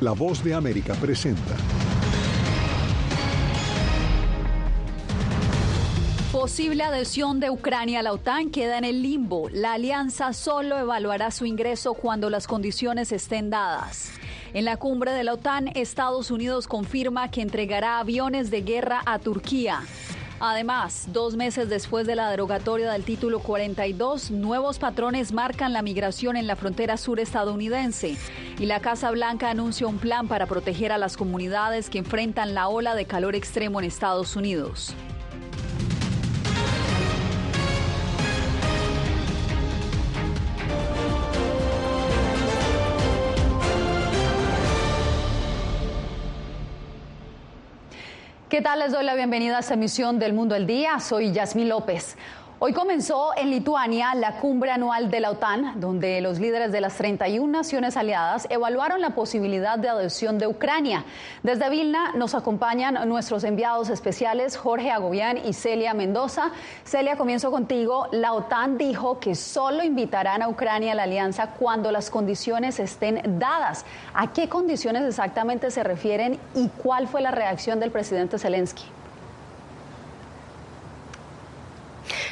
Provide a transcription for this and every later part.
La voz de América presenta. Posible adhesión de Ucrania a la OTAN queda en el limbo. La alianza solo evaluará su ingreso cuando las condiciones estén dadas. En la cumbre de la OTAN, Estados Unidos confirma que entregará aviones de guerra a Turquía. Además, dos meses después de la derogatoria del título 42, nuevos patrones marcan la migración en la frontera sur estadounidense y la Casa Blanca anuncia un plan para proteger a las comunidades que enfrentan la ola de calor extremo en Estados Unidos. ¿Qué tal? Les doy la bienvenida a esta emisión del Mundo al Día. Soy Yasmín López. Hoy comenzó en Lituania la cumbre anual de la OTAN, donde los líderes de las 31 naciones aliadas evaluaron la posibilidad de adhesión de Ucrania. Desde Vilna nos acompañan nuestros enviados especiales Jorge Agobián y Celia Mendoza. Celia, comienzo contigo. La OTAN dijo que solo invitarán a Ucrania a la alianza cuando las condiciones estén dadas. ¿A qué condiciones exactamente se refieren y cuál fue la reacción del presidente Zelensky?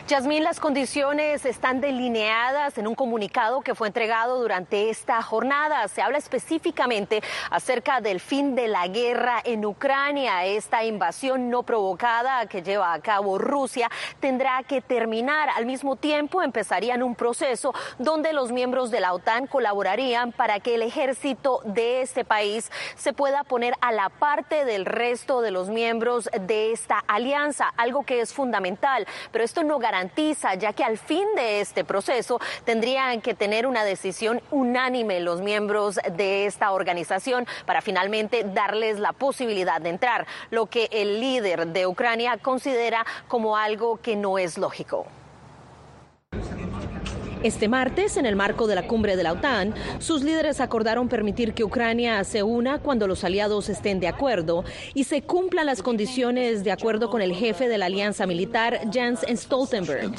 Yasmín, las condiciones están delineadas en un comunicado que fue entregado durante esta jornada. Se habla específicamente acerca del fin de la guerra en Ucrania. Esta invasión no provocada que lleva a cabo Rusia tendrá que terminar. Al mismo tiempo empezarían un proceso donde los miembros de la OTAN colaborarían para que el ejército de este país se pueda poner a la parte del resto de los miembros de esta alianza, algo que es fundamental. Pero esto no garantiza garantiza, ya que al fin de este proceso tendrían que tener una decisión unánime los miembros de esta organización para finalmente darles la posibilidad de entrar, lo que el líder de Ucrania considera como algo que no es lógico. Este martes, en el marco de la cumbre de la OTAN, sus líderes acordaron permitir que Ucrania se una cuando los aliados estén de acuerdo y se cumplan las condiciones de acuerdo con el jefe de la alianza militar, Jens Stoltenberg.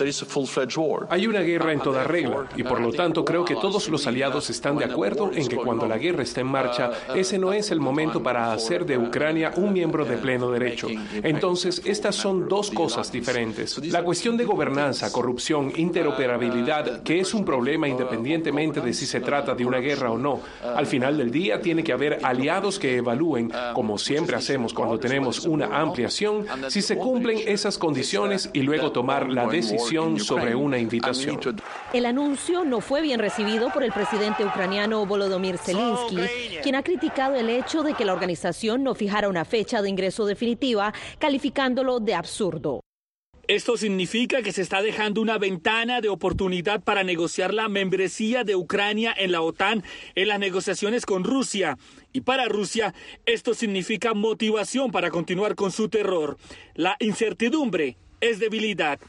Hay una guerra en toda regla y por lo tanto creo que todos los aliados están de acuerdo en que cuando la guerra está en marcha, ese no es el momento para hacer de Ucrania un miembro de pleno derecho. Entonces, estas son dos cosas diferentes. La cuestión de gobernanza, corrupción, interoperabilidad, que es un problema independientemente de si se trata de una guerra o no. Al final del día tiene que haber aliados que evalúen, como siempre hacemos cuando tenemos una ampliación, si se cumplen esas condiciones y luego tomar la decisión sobre una invitación. El anuncio no fue bien recibido por el presidente ucraniano Volodymyr Zelensky, quien ha criticado el hecho de que la organización no fijara una fecha de ingreso definitiva, calificándolo de absurdo. Esto significa que se está dejando una ventana de oportunidad para negociar la membresía de Ucrania en la OTAN en las negociaciones con Rusia. Y para Rusia, esto significa motivación para continuar con su terror. La incertidumbre es debilidad.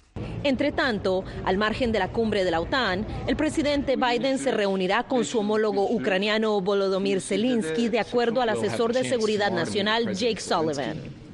Entre tanto, al margen de la cumbre de la OTAN, el presidente Biden se reunirá con su homólogo ucraniano Volodymyr Zelensky, de acuerdo al asesor de seguridad nacional Jake Sullivan.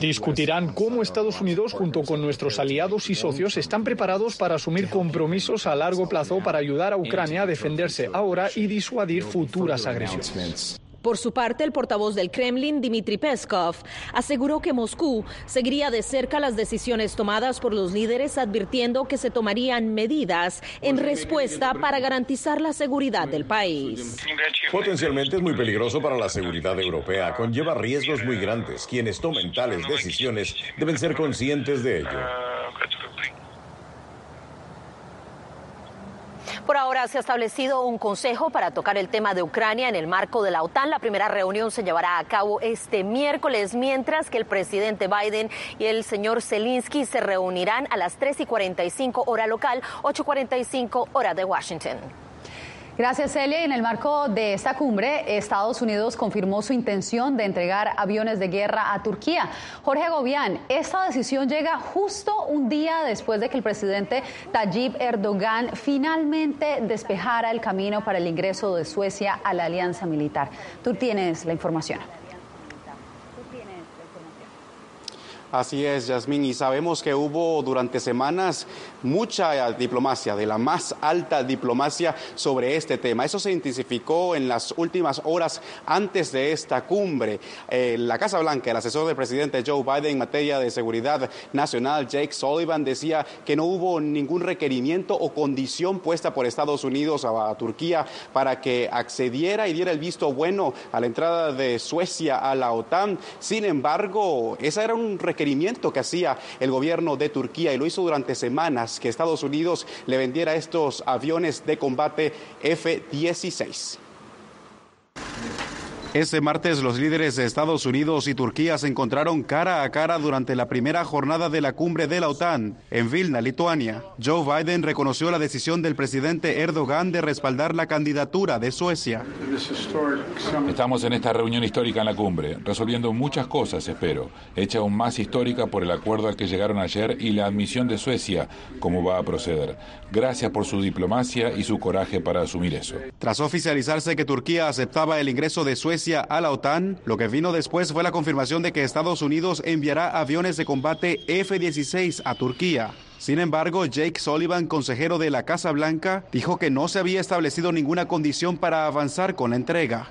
Discutirán cómo Estados Unidos, junto con nuestros aliados y socios, están preparados para asumir compromisos a largo plazo para ayudar a Ucrania a defenderse ahora y disuadir futuras agresiones. Por su parte, el portavoz del Kremlin, Dmitry Peskov, aseguró que Moscú seguiría de cerca las decisiones tomadas por los líderes, advirtiendo que se tomarían medidas en respuesta para garantizar la seguridad del país. Potencialmente es muy peligroso para la seguridad europea, conlleva riesgos muy grandes. Quienes tomen tales decisiones deben ser conscientes de ello. Por ahora se ha establecido un consejo para tocar el tema de Ucrania en el marco de la OTAN. La primera reunión se llevará a cabo este miércoles, mientras que el presidente Biden y el señor Zelensky se reunirán a las 3 y 45 hora local, 8.45 hora de Washington. Gracias, Celia. En el marco de esta cumbre, Estados Unidos confirmó su intención de entregar aviones de guerra a Turquía. Jorge Gobián, esta decisión llega justo un día después de que el presidente Tayyip Erdogan finalmente despejara el camino para el ingreso de Suecia a la alianza militar. Tú tienes la información. Así es, Yasmín, y sabemos que hubo durante semanas mucha diplomacia, de la más alta diplomacia sobre este tema. Eso se intensificó en las últimas horas antes de esta cumbre. Eh, la Casa Blanca, el asesor del presidente Joe Biden en materia de seguridad nacional, Jake Sullivan, decía que no hubo ningún requerimiento o condición puesta por Estados Unidos a, a Turquía para que accediera y diera el visto bueno a la entrada de Suecia a la OTAN. Sin embargo, ese era un requerimiento requerimiento que hacía el gobierno de Turquía y lo hizo durante semanas que Estados Unidos le vendiera estos aviones de combate F-16. Este martes los líderes de Estados Unidos y Turquía se encontraron cara a cara durante la primera jornada de la cumbre de la OTAN en Vilna, Lituania. Joe Biden reconoció la decisión del presidente Erdogan de respaldar la candidatura de Suecia. Estamos en esta reunión histórica en la cumbre, resolviendo muchas cosas, espero, hecha aún más histórica por el acuerdo al que llegaron ayer y la admisión de Suecia, cómo va a proceder. Gracias por su diplomacia y su coraje para asumir eso. Tras oficializarse que Turquía aceptaba el ingreso de Suecia a la OTAN, lo que vino después fue la confirmación de que Estados Unidos enviará aviones de combate F-16 a Turquía. Sin embargo, Jake Sullivan, consejero de la Casa Blanca, dijo que no se había establecido ninguna condición para avanzar con la entrega.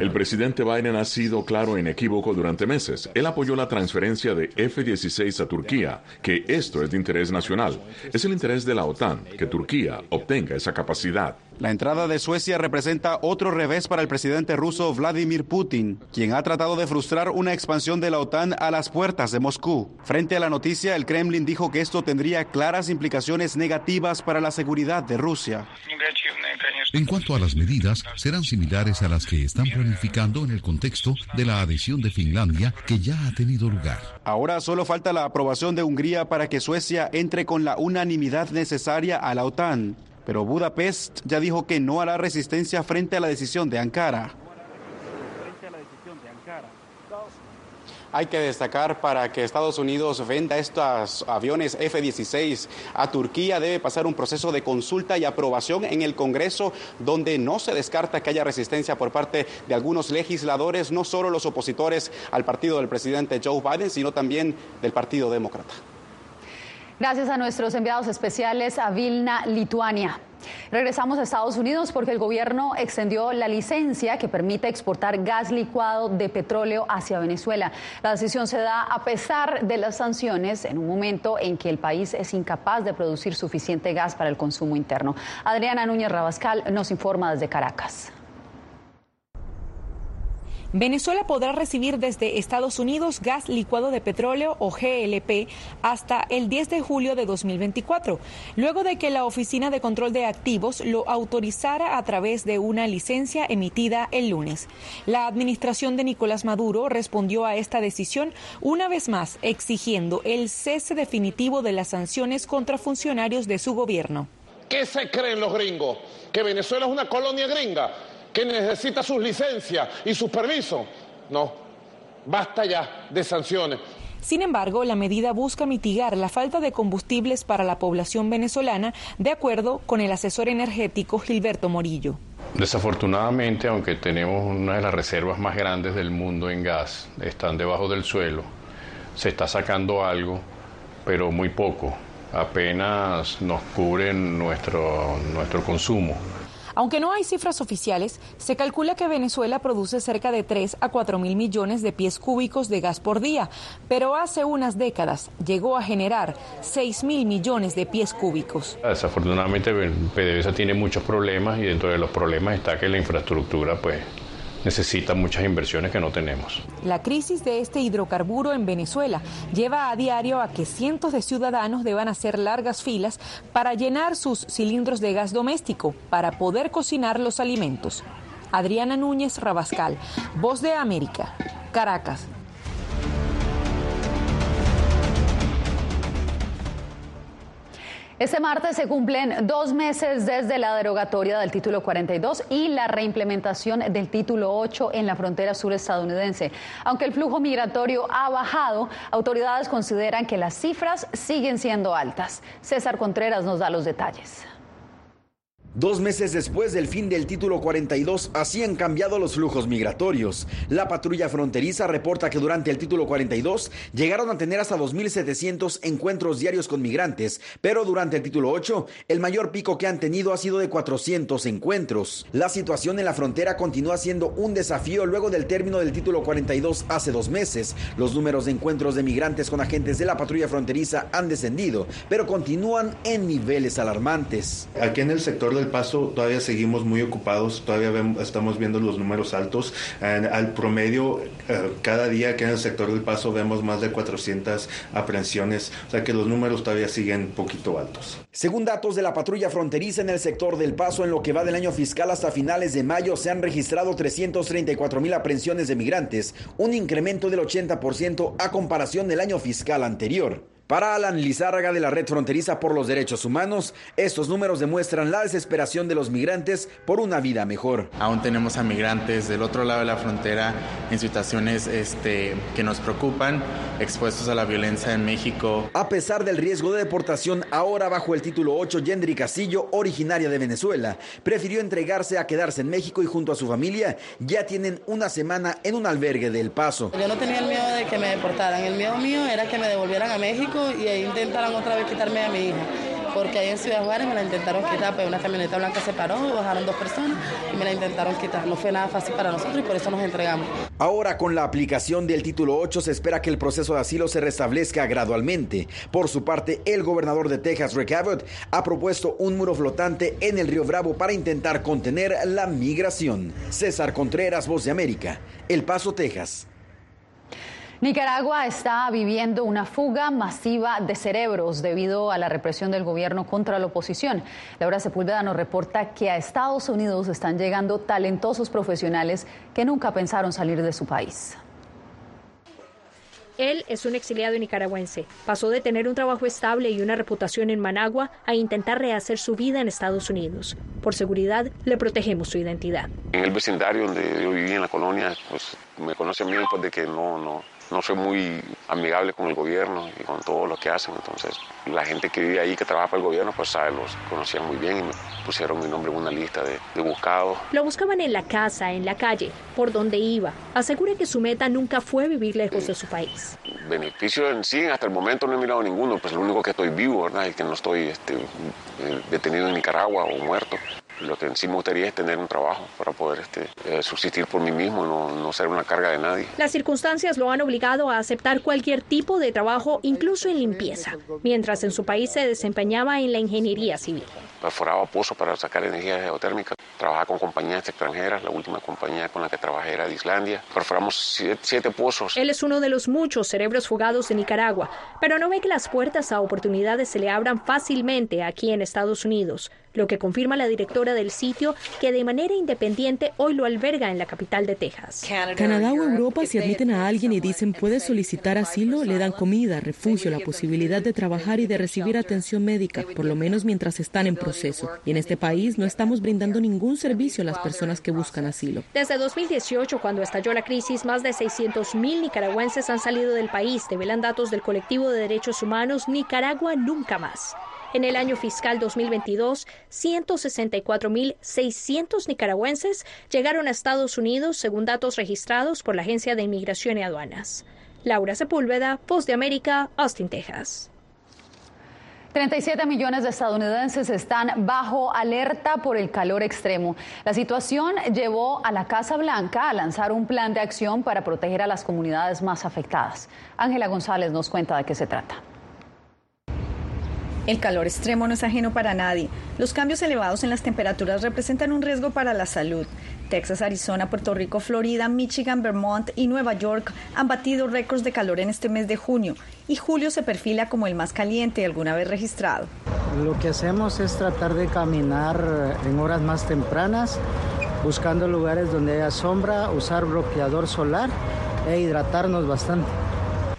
El presidente Biden ha sido claro e inequívoco durante meses. Él apoyó la transferencia de F-16 a Turquía, que esto es de interés nacional. Es el interés de la OTAN que Turquía obtenga esa capacidad. La entrada de Suecia representa otro revés para el presidente ruso Vladimir Putin, quien ha tratado de frustrar una expansión de la OTAN a las puertas de Moscú. Frente a la noticia, el Kremlin dijo que esto tendría claras implicaciones negativas para la seguridad de Rusia. En cuanto a las medidas, serán similares a las que están planificando en el contexto de la adhesión de Finlandia que ya ha tenido lugar. Ahora solo falta la aprobación de Hungría para que Suecia entre con la unanimidad necesaria a la OTAN pero Budapest ya dijo que no hará resistencia frente a la decisión de Ankara. Hay que destacar para que Estados Unidos venda estos aviones F-16 a Turquía debe pasar un proceso de consulta y aprobación en el Congreso donde no se descarta que haya resistencia por parte de algunos legisladores, no solo los opositores al partido del presidente Joe Biden, sino también del Partido Demócrata. Gracias a nuestros enviados especiales a Vilna, Lituania. Regresamos a Estados Unidos porque el gobierno extendió la licencia que permite exportar gas licuado de petróleo hacia Venezuela. La decisión se da a pesar de las sanciones en un momento en que el país es incapaz de producir suficiente gas para el consumo interno. Adriana Núñez Rabascal nos informa desde Caracas. Venezuela podrá recibir desde Estados Unidos gas licuado de petróleo o GLP hasta el 10 de julio de 2024, luego de que la Oficina de Control de Activos lo autorizara a través de una licencia emitida el lunes. La administración de Nicolás Maduro respondió a esta decisión una vez más exigiendo el cese definitivo de las sanciones contra funcionarios de su gobierno. ¿Qué se creen los gringos? ¿Que Venezuela es una colonia gringa? Que necesita sus licencias y sus permisos. No, basta ya de sanciones. Sin embargo, la medida busca mitigar la falta de combustibles para la población venezolana, de acuerdo con el asesor energético Gilberto Morillo. Desafortunadamente, aunque tenemos una de las reservas más grandes del mundo en gas, están debajo del suelo, se está sacando algo, pero muy poco. Apenas nos cubren nuestro, nuestro consumo. Aunque no hay cifras oficiales, se calcula que Venezuela produce cerca de 3 a 4 mil millones de pies cúbicos de gas por día, pero hace unas décadas llegó a generar 6 mil millones de pies cúbicos. Desafortunadamente PDVSA tiene muchos problemas y dentro de los problemas está que la infraestructura pues necesita muchas inversiones que no tenemos. La crisis de este hidrocarburo en Venezuela lleva a diario a que cientos de ciudadanos deban hacer largas filas para llenar sus cilindros de gas doméstico para poder cocinar los alimentos. Adriana Núñez Rabascal, Voz de América, Caracas. Este martes se cumplen dos meses desde la derogatoria del título 42 y la reimplementación del título 8 en la frontera sur estadounidense. Aunque el flujo migratorio ha bajado, autoridades consideran que las cifras siguen siendo altas. César Contreras nos da los detalles. Dos meses después del fin del título 42, así han cambiado los flujos migratorios. La patrulla fronteriza reporta que durante el título 42 llegaron a tener hasta 2.700 encuentros diarios con migrantes, pero durante el título 8 el mayor pico que han tenido ha sido de 400 encuentros. La situación en la frontera continúa siendo un desafío luego del término del título 42 hace dos meses. Los números de encuentros de migrantes con agentes de la patrulla fronteriza han descendido, pero continúan en niveles alarmantes. Aquí en el sector del Paso todavía seguimos muy ocupados, todavía estamos viendo los números altos. al promedio, eh, cada día que en el sector del Paso vemos más de 400 aprehensiones, o sea que los números todavía siguen poquito altos. Según datos de la patrulla fronteriza en el sector del Paso, en lo que va del año fiscal hasta finales de mayo se han registrado 334 mil aprehensiones de migrantes, un incremento del 80% a comparación del año fiscal anterior. Para Alan Lizárraga de la Red Fronteriza por los Derechos Humanos, estos números demuestran la desesperación de los migrantes por una vida mejor. Aún tenemos a migrantes del otro lado de la frontera en situaciones este, que nos preocupan, expuestos a la violencia en México. A pesar del riesgo de deportación, ahora bajo el título 8, Yendri Casillo, originaria de Venezuela, prefirió entregarse a quedarse en México y junto a su familia ya tienen una semana en un albergue del Paso. Yo no tenía el miedo de que me deportaran, el miedo mío era que me devolvieran a México y ahí intentaron otra vez quitarme a mi hija. Porque ahí en Ciudad Juárez me la intentaron quitar, pues una camioneta blanca se paró, bajaron dos personas y me la intentaron quitar. No fue nada fácil para nosotros y por eso nos entregamos. Ahora con la aplicación del título 8 se espera que el proceso de asilo se restablezca gradualmente. Por su parte, el gobernador de Texas, Rick Abbott, ha propuesto un muro flotante en el río Bravo para intentar contener la migración. César Contreras, Voz de América, El Paso, Texas. Nicaragua está viviendo una fuga masiva de cerebros debido a la represión del gobierno contra la oposición. Laura Sepúlveda nos reporta que a Estados Unidos están llegando talentosos profesionales que nunca pensaron salir de su país. Él es un exiliado nicaragüense. Pasó de tener un trabajo estable y una reputación en Managua a intentar rehacer su vida en Estados Unidos. Por seguridad, le protegemos su identidad. En el vecindario donde yo viví en la colonia, pues me conocen bien pues de que no, no, no soy muy amigable con el gobierno y con todo lo que hacen. Entonces, la gente que vive ahí, que trabaja para el gobierno, pues sabe, los conocían muy bien y me pusieron mi nombre en una lista de, de buscados. Lo buscaban en la casa, en la calle, por donde iba. Asegura que su meta nunca fue vivir lejos de su país. Beneficio en sí, hasta el momento no he mirado ninguno, pues lo único que estoy vivo, ¿verdad? Y que no estoy este, eh, detenido en Nicaragua o muerto. Lo que sí me gustaría es tener un trabajo para poder este, eh, subsistir por mí mismo, no, no ser una carga de nadie. Las circunstancias lo han obligado a aceptar cualquier tipo de trabajo, incluso en limpieza, mientras en su país se desempeñaba en la ingeniería civil. Perforaba pozos para sacar energía geotérmica, trabajaba con compañías extranjeras, la última compañía con la que trabajé era de Islandia. Perforamos siete, siete pozos. Él es uno de los muchos cerebros fugados de Nicaragua, pero no ve que las puertas a oportunidades se le abran fácilmente aquí en Estados Unidos lo que confirma la directora del sitio que de manera independiente hoy lo alberga en la capital de Texas. Canadá o Europa si admiten a alguien y dicen puede solicitar asilo, le dan comida, refugio, la posibilidad de trabajar y de recibir atención médica, por lo menos mientras están en proceso. Y en este país no estamos brindando ningún servicio a las personas que buscan asilo. Desde 2018, cuando estalló la crisis, más de 600.000 nicaragüenses han salido del país, develan datos del colectivo de derechos humanos Nicaragua Nunca Más. En el año fiscal 2022, 164.600 nicaragüenses llegaron a Estados Unidos según datos registrados por la Agencia de Inmigración y Aduanas. Laura Sepúlveda, Post de América, Austin, Texas. 37 millones de estadounidenses están bajo alerta por el calor extremo. La situación llevó a la Casa Blanca a lanzar un plan de acción para proteger a las comunidades más afectadas. Ángela González nos cuenta de qué se trata. El calor extremo no es ajeno para nadie. Los cambios elevados en las temperaturas representan un riesgo para la salud. Texas, Arizona, Puerto Rico, Florida, Michigan, Vermont y Nueva York han batido récords de calor en este mes de junio y julio se perfila como el más caliente alguna vez registrado. Lo que hacemos es tratar de caminar en horas más tempranas, buscando lugares donde haya sombra, usar bloqueador solar e hidratarnos bastante.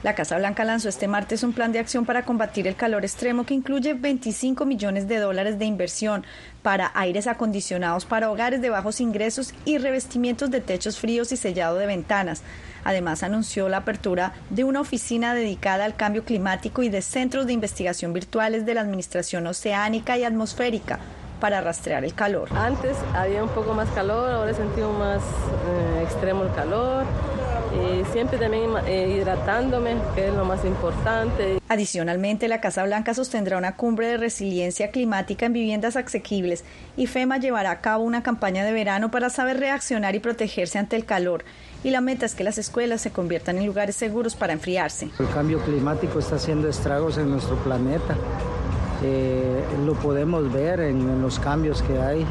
La Casa Blanca lanzó este martes un plan de acción para combatir el calor extremo que incluye 25 millones de dólares de inversión para aires acondicionados para hogares de bajos ingresos y revestimientos de techos fríos y sellado de ventanas. Además, anunció la apertura de una oficina dedicada al cambio climático y de centros de investigación virtuales de la Administración Oceánica y Atmosférica para rastrear el calor. Antes había un poco más calor, ahora sentimos más eh, extremo el calor. Y siempre también eh, hidratándome, que es lo más importante. Adicionalmente, la Casa Blanca sostendrá una cumbre de resiliencia climática en viviendas asequibles y FEMA llevará a cabo una campaña de verano para saber reaccionar y protegerse ante el calor y la meta es que las escuelas se conviertan en lugares seguros para enfriarse. El cambio climático está haciendo estragos en nuestro planeta. Eh, lo podemos ver en, los cambios que hay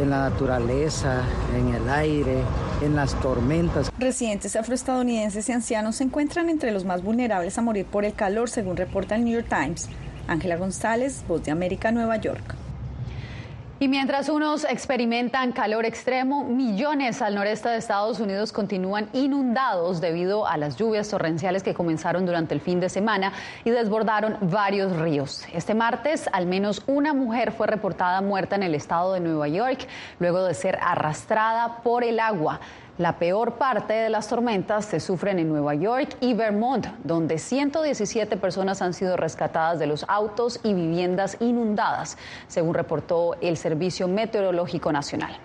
en la naturaleza, en el aire, en las tormentas. Residentes afroestadounidenses y ancianos se encuentran entre los más vulnerables a morir por el calor, según reporta el New York Times. Ángela González, Voz de América, Nueva York. Y mientras unos experimentan calor extremo, millones al noreste de Estados Unidos continúan inundados debido a las lluvias torrenciales que comenzaron durante el fin de semana y desbordaron varios ríos. Este martes, al menos una mujer fue reportada muerta en el estado de Nueva York luego de ser arrastrada por el agua. La peor parte de las tormentas se sufren en Nueva York y Vermont, donde 117 personas han sido rescatadas de los autos y viviendas inundadas, según reportó el Servicio Meteorológico Nacional.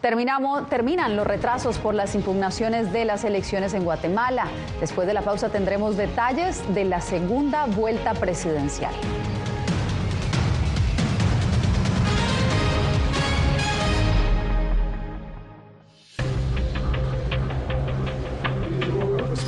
Terminamos, terminan los retrasos por las impugnaciones de las elecciones en Guatemala. Después de la pausa tendremos detalles de la segunda vuelta presidencial.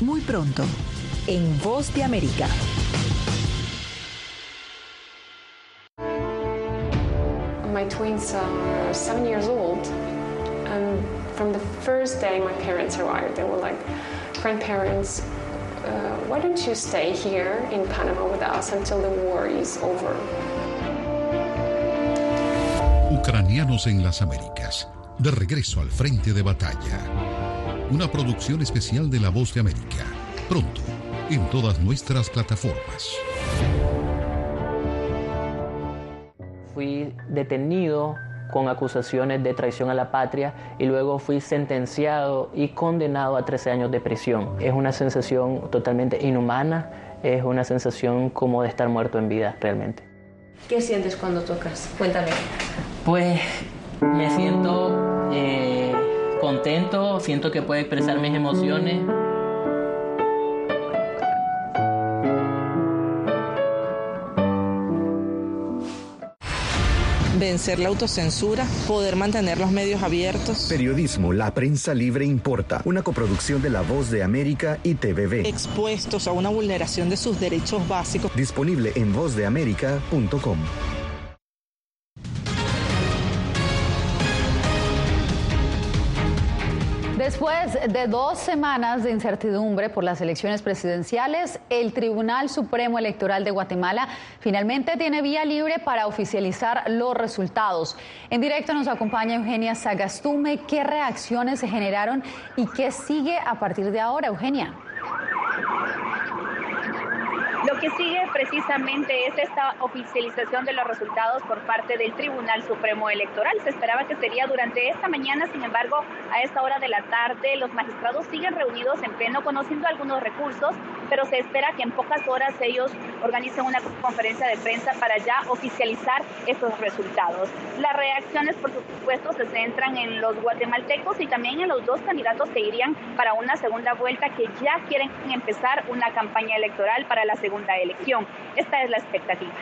Muy pronto, en Voz de América. My twins are seven years old, and from the first day my parents arrived, they were like, grandparents, uh, why don't you stay here in Panama with us until the war is over? Ucranianos en las Américas, de regreso al frente de batalla una producción especial de La Voz de América. Pronto, en todas nuestras plataformas. Fui detenido con acusaciones de traición a la patria y luego fui sentenciado y condenado a 13 años de prisión. Es una sensación totalmente inhumana, es una sensación como de estar muerto en vida realmente. ¿Qué sientes cuando tocas? Cuéntame. Pues me siento... Eh, contento, siento que puedo expresar mis emociones. vencer la autocensura, poder mantener los medios abiertos. Periodismo, la prensa libre importa, una coproducción de La Voz de América y TVV. Expuestos a una vulneración de sus derechos básicos. Disponible en vozdeamerica.com. Después de dos semanas de incertidumbre por las elecciones presidenciales, el Tribunal Supremo Electoral de Guatemala finalmente tiene vía libre para oficializar los resultados. En directo nos acompaña Eugenia Sagastume. ¿Qué reacciones se generaron y qué sigue a partir de ahora, Eugenia? Que sigue precisamente es esta oficialización de los resultados por parte del Tribunal Supremo Electoral. Se esperaba que sería durante esta mañana, sin embargo, a esta hora de la tarde los magistrados siguen reunidos en pleno conociendo algunos recursos, pero se espera que en pocas horas ellos organicen una conferencia de prensa para ya oficializar estos resultados. Las reacciones, por supuesto, se centran en los guatemaltecos y también en los dos candidatos que irían para una segunda vuelta que ya quieren empezar una campaña electoral para la segunda elección. Esta es la expectativa.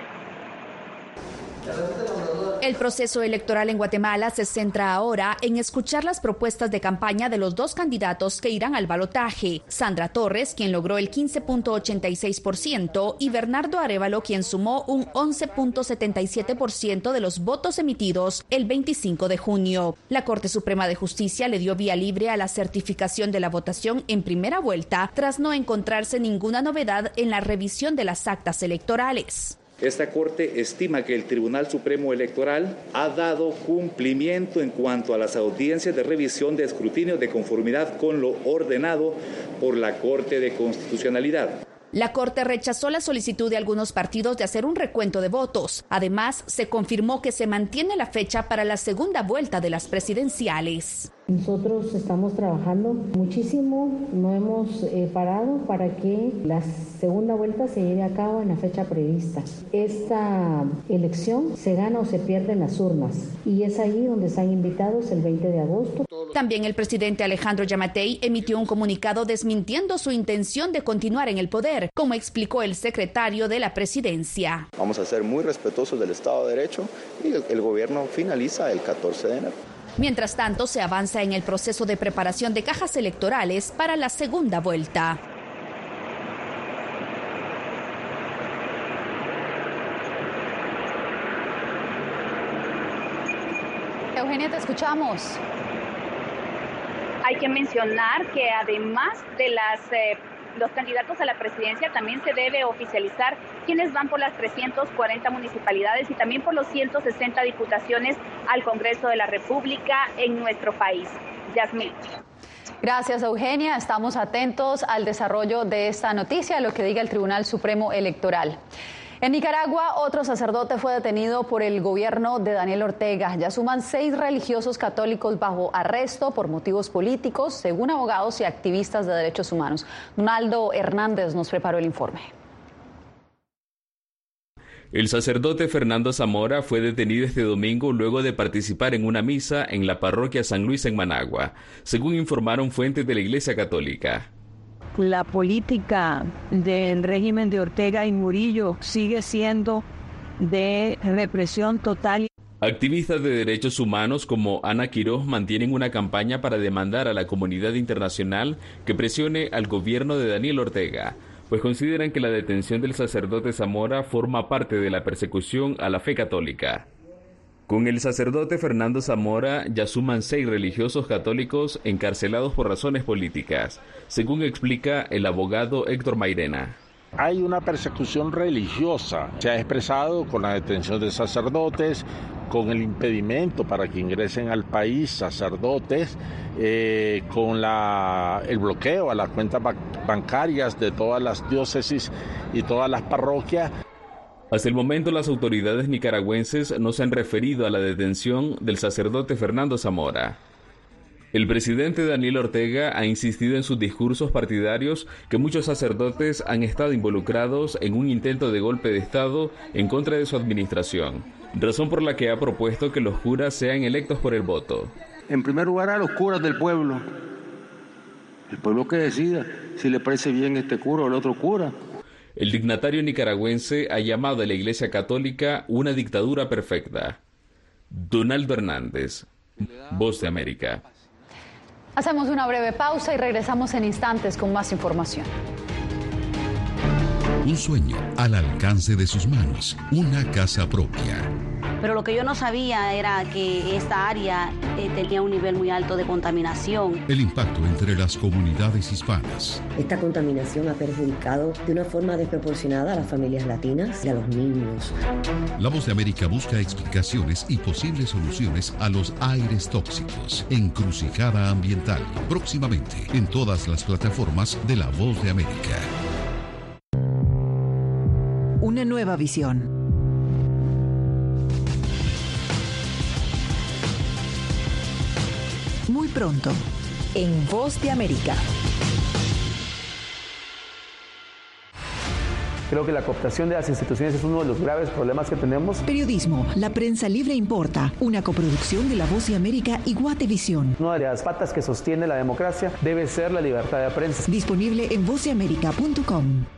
El proceso electoral en Guatemala se centra ahora en escuchar las propuestas de campaña de los dos candidatos que irán al balotaje. Sandra Torres, quien logró el 15.86%, y Bernardo Arevalo, quien sumó un 11.77% de los votos emitidos el 25 de junio. La Corte Suprema de Justicia le dio vía libre a la certificación de la votación en primera vuelta, tras no encontrarse ninguna novedad en la revisión de las actas electorales. Esta Corte estima que el Tribunal Supremo Electoral ha dado cumplimiento en cuanto a las audiencias de revisión de escrutinio de conformidad con lo ordenado por la Corte de Constitucionalidad. La Corte rechazó la solicitud de algunos partidos de hacer un recuento de votos. Además, se confirmó que se mantiene la fecha para la segunda vuelta de las presidenciales. Nosotros estamos trabajando muchísimo, no hemos eh, parado para que la segunda vuelta se lleve a cabo en la fecha prevista. Esta elección se gana o se pierde en las urnas y es ahí donde están invitados el 20 de agosto. También el presidente Alejandro Yamatei emitió un comunicado desmintiendo su intención de continuar en el poder, como explicó el secretario de la presidencia. Vamos a ser muy respetuosos del Estado de Derecho y el, el gobierno finaliza el 14 de enero. Mientras tanto, se avanza en el proceso de preparación de cajas electorales para la segunda vuelta. Eugenia, te escuchamos. Hay que mencionar que además de las eh, los candidatos a la presidencia también se debe oficializar quienes van por las 340 municipalidades y también por los 160 diputaciones al Congreso de la República en nuestro país. Yasmín. Gracias, Eugenia. Estamos atentos al desarrollo de esta noticia, lo que diga el Tribunal Supremo Electoral. En Nicaragua, otro sacerdote fue detenido por el gobierno de Daniel Ortega. Ya suman seis religiosos católicos bajo arresto por motivos políticos, según abogados y activistas de derechos humanos. Donaldo Hernández nos preparó el informe. El sacerdote Fernando Zamora fue detenido este domingo luego de participar en una misa en la parroquia San Luis en Managua, según informaron fuentes de la Iglesia Católica la política del régimen de Ortega y Murillo sigue siendo de represión total. Activistas de derechos humanos como Ana Quiroz mantienen una campaña para demandar a la comunidad internacional que presione al gobierno de Daniel Ortega, pues consideran que la detención del sacerdote Zamora forma parte de la persecución a la fe católica. Con el sacerdote Fernando Zamora ya suman seis religiosos católicos encarcelados por razones políticas, según explica el abogado Héctor Mairena. Hay una persecución religiosa, se ha expresado con la detención de sacerdotes, con el impedimento para que ingresen al país sacerdotes, eh, con el bloqueo a las cuentas bancarias de todas las diócesis y todas las parroquias. Hasta el momento las autoridades nicaragüenses no se han referido a la detención del sacerdote Fernando Zamora. El presidente Daniel Ortega ha insistido en sus discursos partidarios que muchos sacerdotes han estado involucrados en un intento de golpe de Estado en contra de su administración, razón por la que ha propuesto que los curas sean electos por el voto. En primer lugar a los curas del pueblo, el pueblo que decida si le parece bien este cura o el otro cura. El dignatario nicaragüense ha llamado a la Iglesia Católica una dictadura perfecta. Donaldo Hernández, Voz de América. Hacemos una breve pausa y regresamos en instantes con más información. Un sueño al alcance de sus manos, una casa propia pero lo que yo no sabía era que esta área eh, tenía un nivel muy alto de contaminación. El impacto entre las comunidades hispanas. Esta contaminación ha perjudicado de una forma desproporcionada a las familias latinas y a los niños. La voz de América busca explicaciones y posibles soluciones a los aires tóxicos. Encrucijada ambiental. Próximamente en todas las plataformas de La Voz de América. Una nueva visión Muy pronto, en Voz de América. Creo que la cooptación de las instituciones es uno de los graves problemas que tenemos. Periodismo, la prensa libre importa, una coproducción de La Voz de América y Guatevisión. Una de las patas que sostiene la democracia debe ser la libertad de prensa. Disponible en vozdeamerica.com.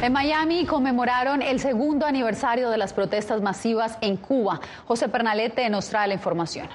En Miami conmemoraron el segundo aniversario de las protestas masivas en Cuba. José Pernalete nos trae la información.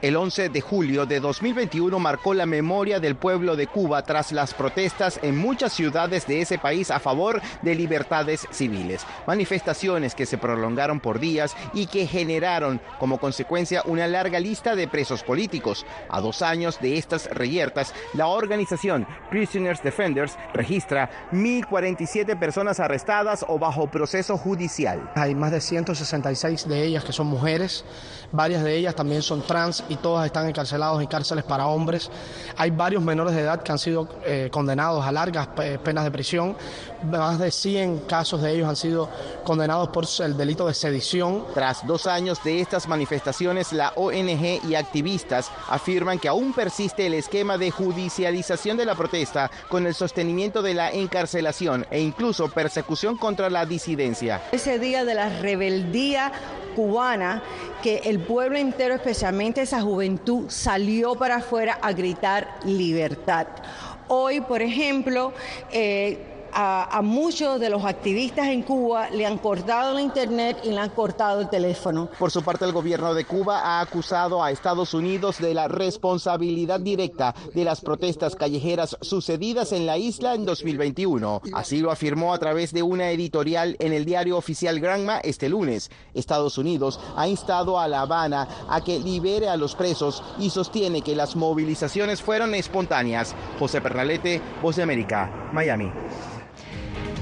El 11 de julio de 2021 marcó la memoria del pueblo de Cuba tras las protestas en muchas ciudades de ese país a favor de libertades civiles. Manifestaciones que se prolongaron por días y que generaron como consecuencia una larga lista de presos políticos. A dos años de estas reyertas, la organización Prisoners Defenders registra 1.047 personas arrestadas o bajo proceso judicial. Hay más de 166 de ellas que son mujeres, varias de ellas también son trans y todas están encarcelados en cárceles para hombres. Hay varios menores de edad que han sido eh, condenados a largas penas de prisión. Más de 100 casos de ellos han sido condenados por el delito de sedición. Tras dos años de estas manifestaciones, la ONG y activistas afirman que aún persiste el esquema de judicialización de la protesta con el sostenimiento de la encarcelación e incluso persecución contra la disidencia. Ese día de la rebeldía cubana que el pueblo entero, especialmente esa juventud, salió para afuera a gritar libertad. Hoy, por ejemplo, eh, a, muchos de los activistas en Cuba le han cortado la internet y le han cortado el teléfono. Por su parte, el gobierno de Cuba ha acusado a Estados Unidos de la responsabilidad directa de las protestas callejeras sucedidas en la isla en 2021. Así lo afirmó a través de una editorial en el diario oficial Granma este lunes. Estados Unidos ha instado a La Habana a que libere a los presos y sostiene que las movilizaciones fueron espontáneas. José Pernalete, Voz de América, Miami.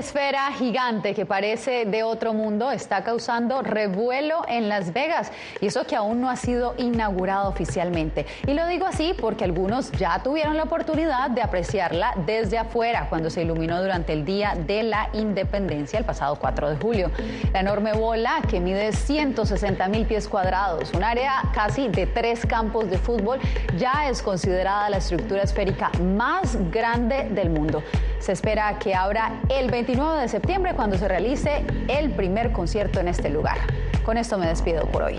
Esfera gigante que parece de otro mundo está causando revuelo en Las Vegas y eso que aún no ha sido inaugurado oficialmente. Y lo digo así porque algunos ya tuvieron la oportunidad de apreciarla desde afuera cuando se iluminó durante el Día de la Independencia el pasado 4 de julio. La enorme bola que mide 160 mil pies cuadrados, un área casi de tres campos de fútbol, ya es considerada la estructura esférica más grande del mundo. Se espera que abra el 29 de septiembre cuando se realice el primer concierto en este lugar. Con esto me despido por hoy.